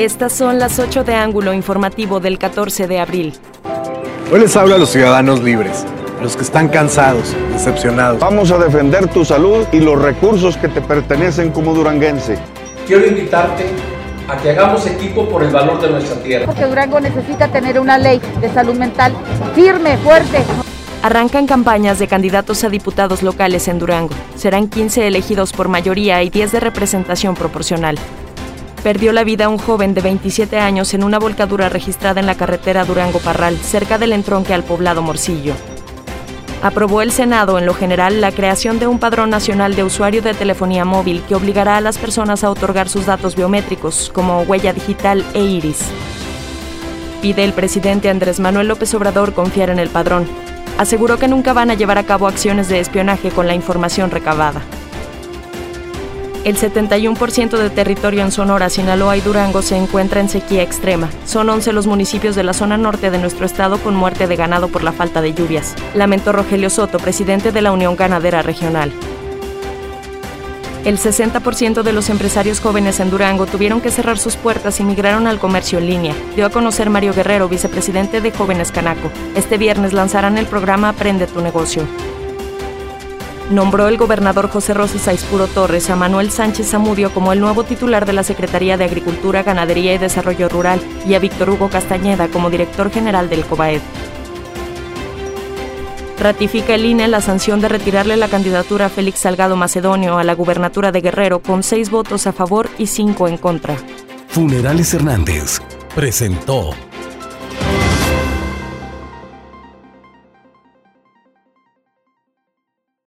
Estas son las 8 de ángulo informativo del 14 de abril. Hoy les hablo a los ciudadanos libres, a los que están cansados, decepcionados. Vamos a defender tu salud y los recursos que te pertenecen como duranguense. Quiero invitarte a que hagamos equipo por el valor de nuestra tierra. Porque Durango necesita tener una ley de salud mental firme, fuerte. Arrancan campañas de candidatos a diputados locales en Durango. Serán 15 elegidos por mayoría y 10 de representación proporcional perdió la vida un joven de 27 años en una volcadura registrada en la carretera Durango-Parral, cerca del entronque al poblado Morcillo. Aprobó el Senado en lo general la creación de un padrón nacional de usuario de telefonía móvil que obligará a las personas a otorgar sus datos biométricos, como huella digital e iris. Pide el presidente Andrés Manuel López Obrador confiar en el padrón. Aseguró que nunca van a llevar a cabo acciones de espionaje con la información recabada. El 71% de territorio en Sonora, Sinaloa y Durango se encuentra en sequía extrema. Son 11 los municipios de la zona norte de nuestro estado con muerte de ganado por la falta de lluvias. Lamentó Rogelio Soto, presidente de la Unión Ganadera Regional. El 60% de los empresarios jóvenes en Durango tuvieron que cerrar sus puertas y migraron al comercio en línea, dio a conocer Mario Guerrero, vicepresidente de Jóvenes Canaco. Este viernes lanzarán el programa Aprende tu negocio nombró el gobernador José Rosas Aispuro Torres a Manuel Sánchez Zamudio como el nuevo titular de la Secretaría de Agricultura, Ganadería y Desarrollo Rural y a Víctor Hugo Castañeda como director general del COBAED. Ratifica el INE la sanción de retirarle la candidatura a Félix Salgado Macedonio a la gubernatura de Guerrero con seis votos a favor y cinco en contra. Funerales Hernández presentó